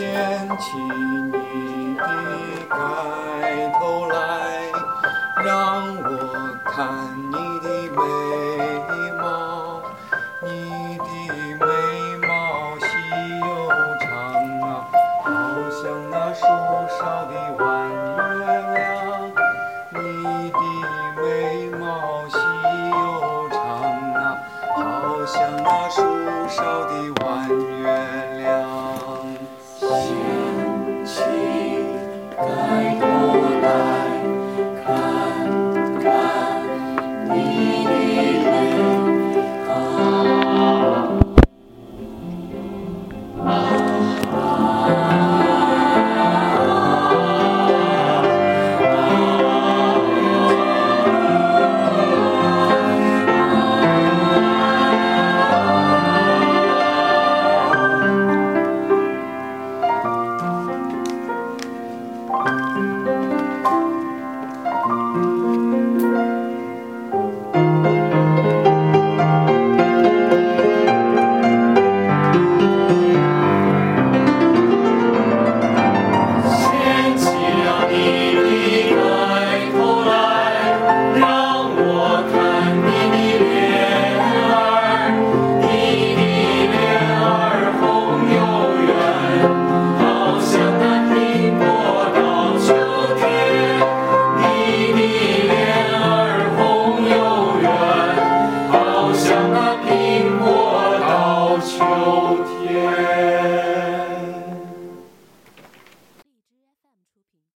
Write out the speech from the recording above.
掀起你的盖头来，让我看你的眉毛。你的眉毛细又长啊，好像那树梢的弯月亮。